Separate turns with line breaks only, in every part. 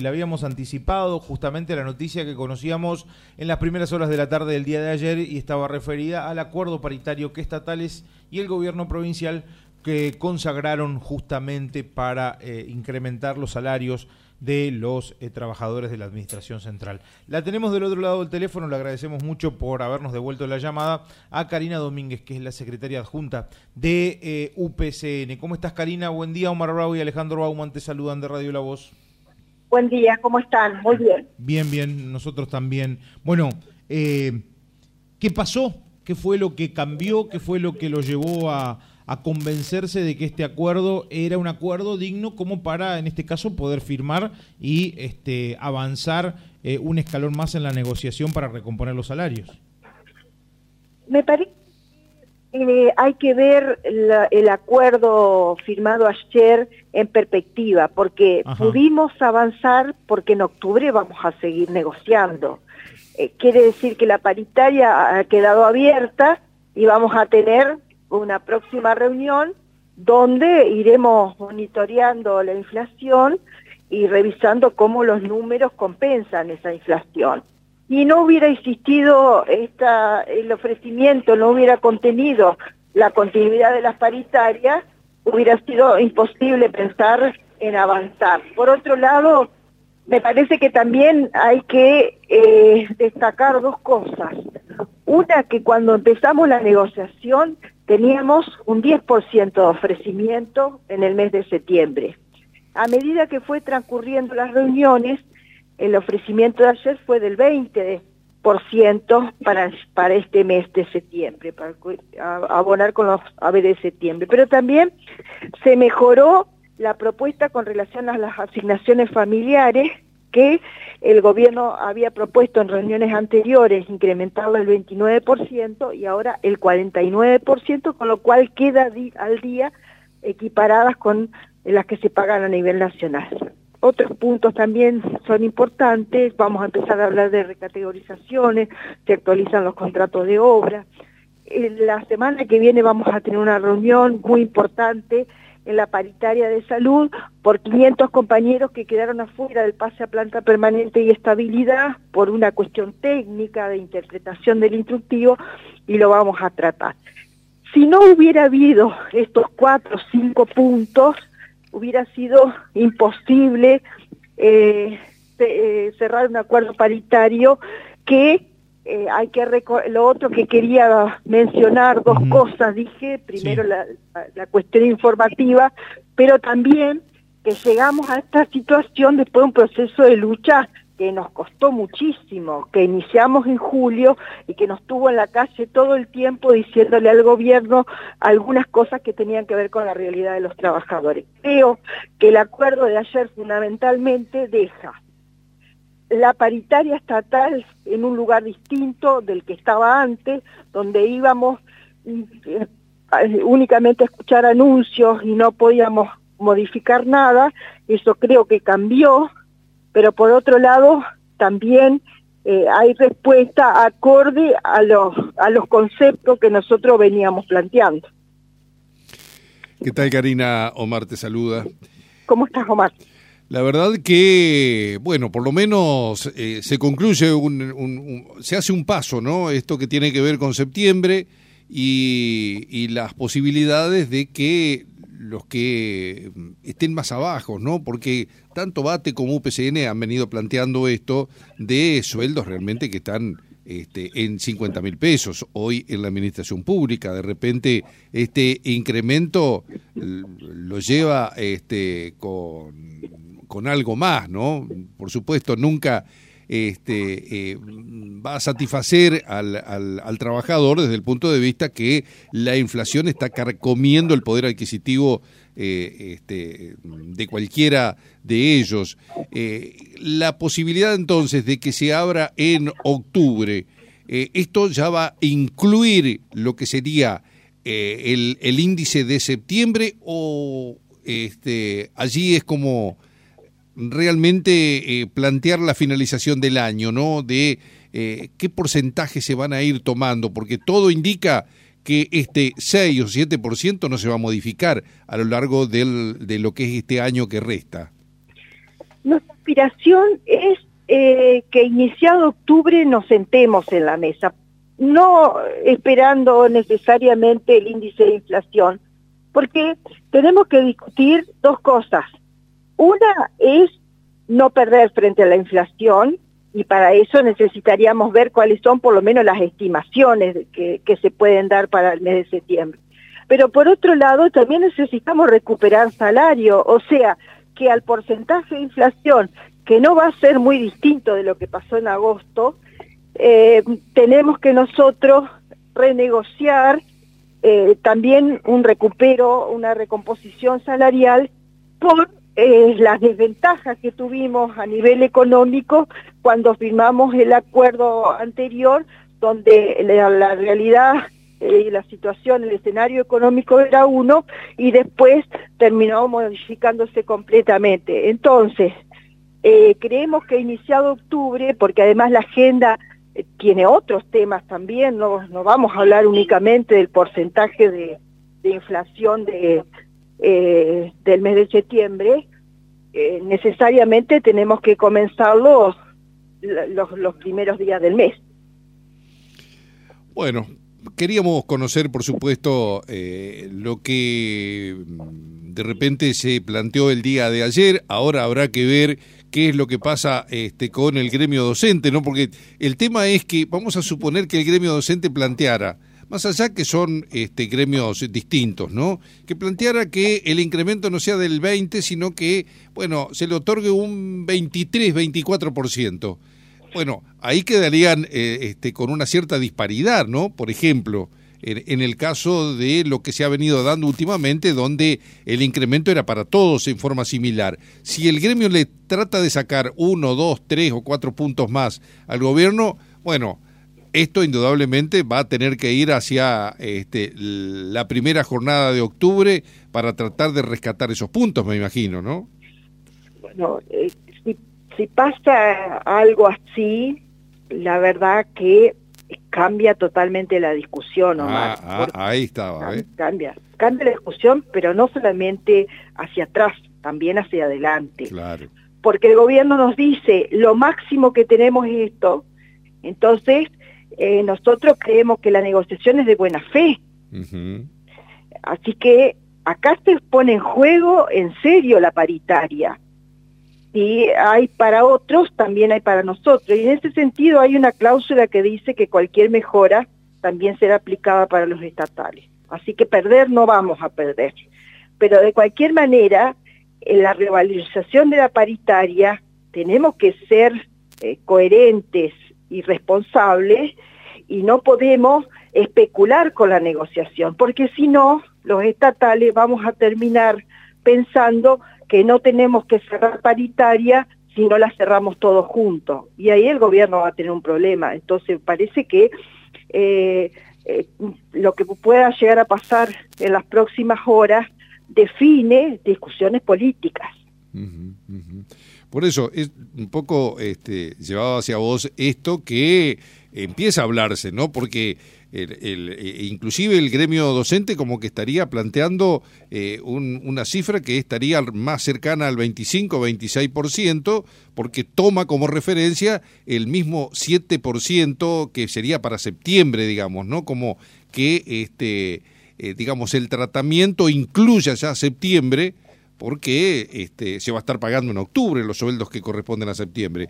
Le habíamos anticipado justamente la noticia que conocíamos en las primeras horas de la tarde del día de ayer y estaba referida al acuerdo paritario que estatales y el gobierno provincial que consagraron justamente para eh, incrementar los salarios de los eh, trabajadores de la Administración Central. La tenemos del otro lado del teléfono, le agradecemos mucho por habernos devuelto la llamada a Karina Domínguez, que es la secretaria adjunta de eh, UPCN. ¿Cómo estás, Karina? Buen día, Omar Bravo y Alejandro Bauman te saludan de Radio La Voz.
Buen día, ¿cómo están? Muy bien.
Bien, bien, nosotros también. Bueno, eh, ¿qué pasó? ¿Qué fue lo que cambió? ¿Qué fue lo que lo llevó a, convencerse de que este acuerdo era un acuerdo digno como para, en este caso, poder firmar y este, avanzar eh, un escalón más en la negociación para recomponer los salarios?
Me parece eh, hay que ver el acuerdo firmado ayer en perspectiva, porque pudimos avanzar porque en octubre vamos a seguir negociando. Eh, quiere decir que la paritaria ha quedado abierta y vamos a tener una próxima reunión donde iremos monitoreando la inflación y revisando cómo los números compensan esa inflación y no hubiera existido esta, el ofrecimiento, no hubiera contenido la continuidad de las paritarias, hubiera sido imposible pensar en avanzar. Por otro lado, me parece que también hay que eh, destacar dos cosas. Una, que cuando empezamos la negociación teníamos un 10% de ofrecimiento en el mes de septiembre. A medida que fue transcurriendo las reuniones, el ofrecimiento de ayer fue del 20% para, este mes de septiembre, para abonar con los AVE de septiembre. Pero también se mejoró la propuesta con relación a las asignaciones familiares que el gobierno había propuesto en reuniones anteriores incrementarla el 29% y ahora el 49%, con lo cual queda al día equiparadas con las que se pagan a nivel nacional. Otros puntos también son importantes, vamos a empezar a hablar de recategorizaciones, se actualizan los contratos de obra. la semana que viene vamos a tener una reunión muy importante en la paritaria de salud por 500 compañeros que quedaron afuera del pase a planta permanente y estabilidad por una cuestión técnica de interpretación del instructivo y lo vamos a tratar. Si no hubiera habido estos cuatro o cinco puntos, hubiera sido imposible eh, eh, cerrar un acuerdo paritario que eh, hay que lo otro que quería mencionar dos cosas dije primero la, la, cuestión informativa pero también que llegamos a esta situación después de un proceso de lucha que nos costó muchísimo, que iniciamos en julio y que nos tuvo en la calle todo el tiempo diciéndole al gobierno algunas cosas que tenían que ver con la realidad de los trabajadores. Creo que el acuerdo de ayer fundamentalmente deja la paritaria estatal en un lugar distinto del que estaba antes, donde íbamos eh, únicamente a escuchar anuncios y no podíamos modificar nada, eso creo que cambió, pero por otro lado también eh, hay respuesta acorde a los, a los conceptos que nosotros veníamos planteando.
¿Qué tal Karina? Omar te saluda.
¿Cómo estás Omar?
La verdad que, bueno, por lo menos eh, se concluye, un, se hace un paso, ¿no? Esto que tiene que ver con septiembre y, y las posibilidades de que los que mm, estén más abajo, ¿no? Porque tanto BATE como UPCN han venido planteando esto de sueldos realmente que están este, en 50 mil pesos hoy en la administración pública. De repente este incremento lo lleva este, con, con algo más, ¿no? Por supuesto, nunca este, eh, va a satisfacer al, trabajador desde el punto de vista que la inflación está carcomiendo el poder adquisitivo eh, este, de cualquiera de ellos. Eh, la posibilidad entonces de que se abra en octubre, esto ya va a incluir lo que sería el, el, índice de septiembre o este, allí es como realmente eh, plantear la finalización del año, ¿no? De eh, qué porcentaje se van a ir tomando, porque todo indica que este 6 o 7% no se va a modificar a lo largo del, de lo que es este año que resta.
Nuestra aspiración es eh, que iniciado octubre nos sentemos en la mesa, no esperando necesariamente el índice de inflación, porque tenemos que discutir dos cosas. Una es no perder frente a la inflación y para eso necesitaríamos ver cuáles son por lo menos las estimaciones que, se pueden dar para el mes de septiembre. Pero por otro lado también necesitamos recuperar salario, o sea, que al porcentaje de inflación, que no va a ser muy distinto de lo que pasó en agosto, eh, tenemos que nosotros renegociar eh, también un recupero, una recomposición salarial por eh, las desventajas que tuvimos a nivel económico cuando firmamos el acuerdo anterior, donde la, realidad y la situación, el escenario económico era uno y después terminó modificándose completamente. Entonces, creemos que iniciado octubre, porque además la agenda tiene otros temas también, no, no vamos a hablar únicamente del porcentaje de, inflación de, eh, del mes de septiembre, eh, necesariamente tenemos que comenzarlo los, los primeros días del mes.
Bueno, queríamos conocer, por supuesto, eh, lo que de repente se planteó el día de ayer. Ahora habrá que ver qué es lo que pasa este, con el gremio docente, ¿no? Porque el tema es que vamos a suponer que el gremio docente planteara, más allá que son este, gremios distintos, ¿no? Que planteara que el incremento no sea del 20, sino que, bueno, se le otorgue un 23, 24%. Bueno, ahí quedarían eh, este, con una cierta disparidad, ¿no? Por ejemplo, en, el caso de lo que se ha venido dando últimamente, donde el incremento era para todos en forma similar. Si el gremio le trata de sacar uno, dos, tres o cuatro puntos más al gobierno, bueno, esto indudablemente va a tener que ir hacia este, la primera jornada de octubre para tratar de rescatar esos puntos, me imagino, ¿no?
Bueno, eh, si, si pasa algo así, la verdad que cambia totalmente la discusión, Omar.
Ah, ah ahí estaba. ¿eh?
Cambia, cambia la discusión, pero no solamente hacia atrás, también hacia adelante.
Claro.
Porque el gobierno nos dice, lo máximo que tenemos es esto, entonces eh, nosotros creemos que la negociación es de buena fe. Así que acá se pone en juego en serio la paritaria si hay para otros, también hay para nosotros. Y en ese sentido hay una cláusula que dice que cualquier mejora también será aplicada para los estatales. Así que perder no vamos a perder. Pero de cualquier manera, en la revalorización de la paritaria tenemos que ser eh, coherentes y responsables y no podemos especular con la negociación, porque si no, los estatales vamos a terminar pensando que no tenemos que cerrar paritaria si no la cerramos todos juntos. Y ahí el gobierno va a tener un problema. Entonces parece que eh, eh, lo que pueda llegar a pasar en las próximas horas define discusiones políticas.
Por eso es un poco este, llevado hacia vos esto que empieza a hablarse, ¿no? Porque el, eh, inclusive el gremio docente como que estaría planteando eh, una cifra que estaría más cercana al 25-26%, porque toma como referencia el mismo 7% que sería para septiembre, digamos, ¿no? Como que, este, eh, digamos, el tratamiento incluya ya septiembre, porque este, se va a estar pagando en octubre los sueldos que corresponden a septiembre.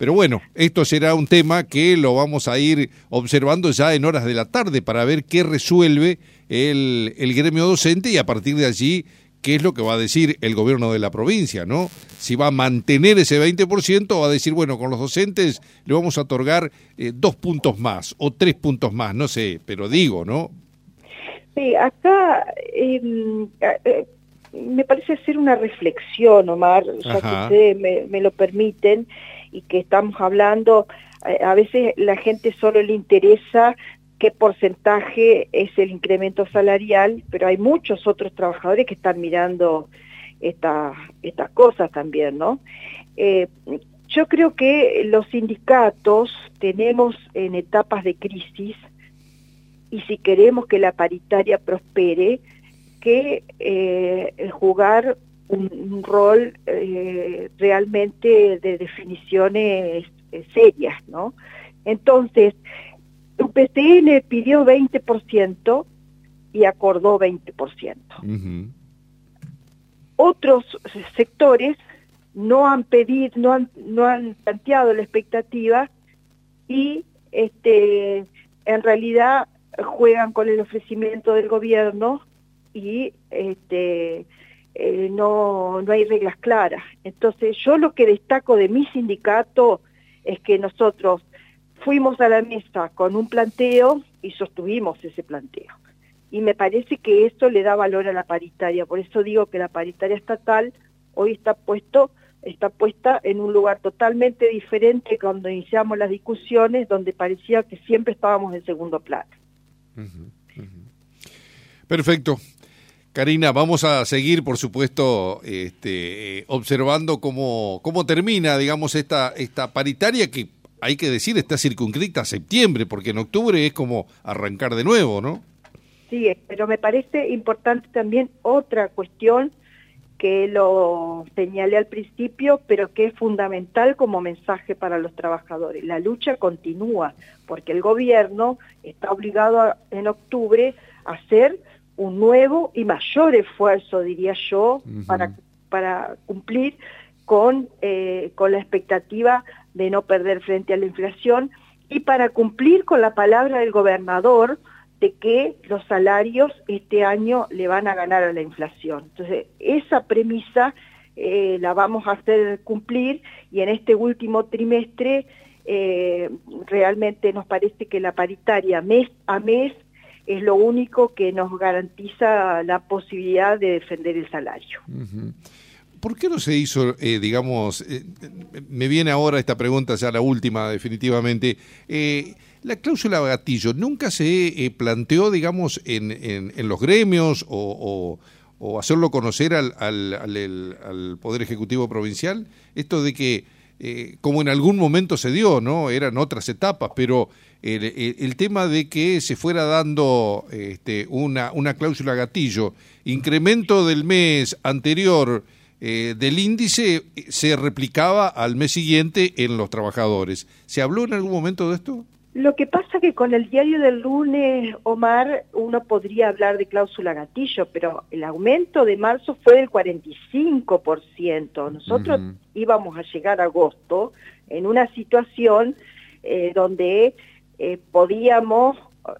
Pero bueno, esto será un tema que lo vamos a ir observando ya en horas de la tarde para ver qué resuelve el, gremio docente y a partir de allí qué es lo que va a decir el gobierno de la provincia, ¿no? Si va a mantener ese 20% o va a decir, bueno, con los docentes le vamos a otorgar eh, dos puntos más o tres puntos más, no sé, pero digo, ¿no?
Sí, acá em, eh, me parece hacer una reflexión, Omar, ya que ustedes me, me lo permiten y que estamos hablando, eh, a veces la gente solo le interesa qué porcentaje es el incremento salarial, pero hay muchos otros trabajadores que están mirando estas estas cosas también, ¿no? Eh, yo creo que los sindicatos tenemos en etapas de crisis y si queremos que la paritaria prospere, que eh, jugar un, rol eh, realmente de definiciones eh, serias, ¿no? Entonces, UPCN pidió 20% y acordó 20%. Otros sectores no han pedido, no han, no han planteado la expectativa y este en realidad juegan con el ofrecimiento del gobierno y este eh, no, no hay reglas claras. Entonces yo lo que destaco de mi sindicato es que nosotros fuimos a la mesa con un planteo y sostuvimos ese planteo. Y me parece que esto le da valor a la paritaria, por eso digo que la paritaria estatal hoy está puesto está puesta en un lugar totalmente diferente cuando iniciamos las discusiones, donde parecía que siempre estábamos en segundo plano.
Perfecto. Karina, vamos a seguir, por supuesto, este, observando cómo, cómo termina, digamos, esta, esta paritaria que, hay que decir, está circunscrita a septiembre, porque en octubre es como arrancar de nuevo, ¿no?
Sí, pero me parece importante también otra cuestión que lo señalé al principio, pero que es fundamental como mensaje para los trabajadores. La lucha continúa, porque el gobierno está obligado en octubre a hacer un nuevo y mayor esfuerzo, diría yo, para, para cumplir con, eh, con la expectativa de no perder frente a la inflación y para cumplir con la palabra del gobernador de que los salarios este año le van a ganar a la inflación. Entonces, esa premisa eh, la vamos a hacer cumplir y en este último trimestre eh, realmente nos parece que la paritaria mes a mes es lo único que nos garantiza la posibilidad de defender el salario.
¿Por qué no se hizo, eh, digamos, eh, me viene ahora esta pregunta, ya la última definitivamente, eh, la cláusula gatillo nunca se planteó, digamos, en, en, los gremios o, o, hacerlo conocer al, al, al, Poder Ejecutivo Provincial? Esto de que, como en algún momento se dio, ¿no? Eran otras etapas, pero el, tema de que se fuera dando este, una, una cláusula gatillo, incremento del mes anterior eh, del índice, se replicaba al mes siguiente en los trabajadores. ¿Se habló en algún momento de esto?
Lo que pasa que con el diario del lunes, Omar, uno podría hablar de cláusula gatillo, pero el aumento de marzo fue del 45%. Nosotros íbamos a llegar a agosto en una situación eh, donde eh, podíamos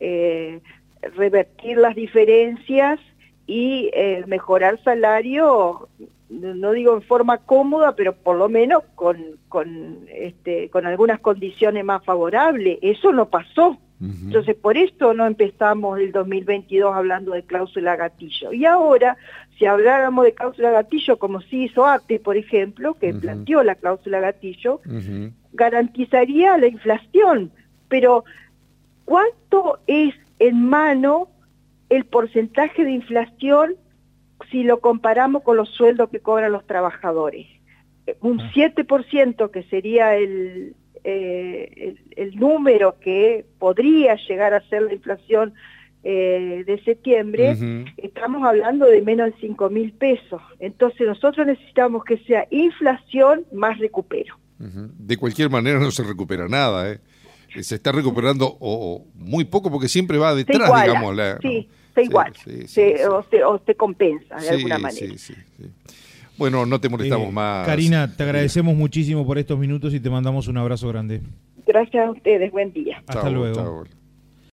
eh, revertir las diferencias y eh, mejorar salario, no digo en forma cómoda, pero por lo menos con, con, este, con algunas condiciones más favorables. Eso no pasó. Entonces, por esto no empezamos el 2022 hablando de cláusula gatillo. Y ahora, si habláramos de cláusula gatillo, como sí hizo ATE, por ejemplo, que planteó la cláusula gatillo, garantizaría la inflación pero ¿cuánto es en mano el porcentaje de inflación si lo comparamos con los sueldos que cobran los trabajadores? Un 7% ah. que sería eh, el, el, número que podría llegar a ser la inflación eh, de septiembre, estamos hablando de menos de 5 mil pesos. Entonces nosotros necesitamos que sea inflación más recupero.
De cualquier manera no se recupera nada, ¿eh? Se está recuperando o, muy poco porque siempre va detrás, digamos.
sí, se iguala, o, se, compensa de alguna manera.
Bueno, no te molestamos eh, más.
Karina, te agradecemos muchísimo por estos minutos y te mandamos un abrazo grande.
Gracias a ustedes, buen día.
Hasta luego.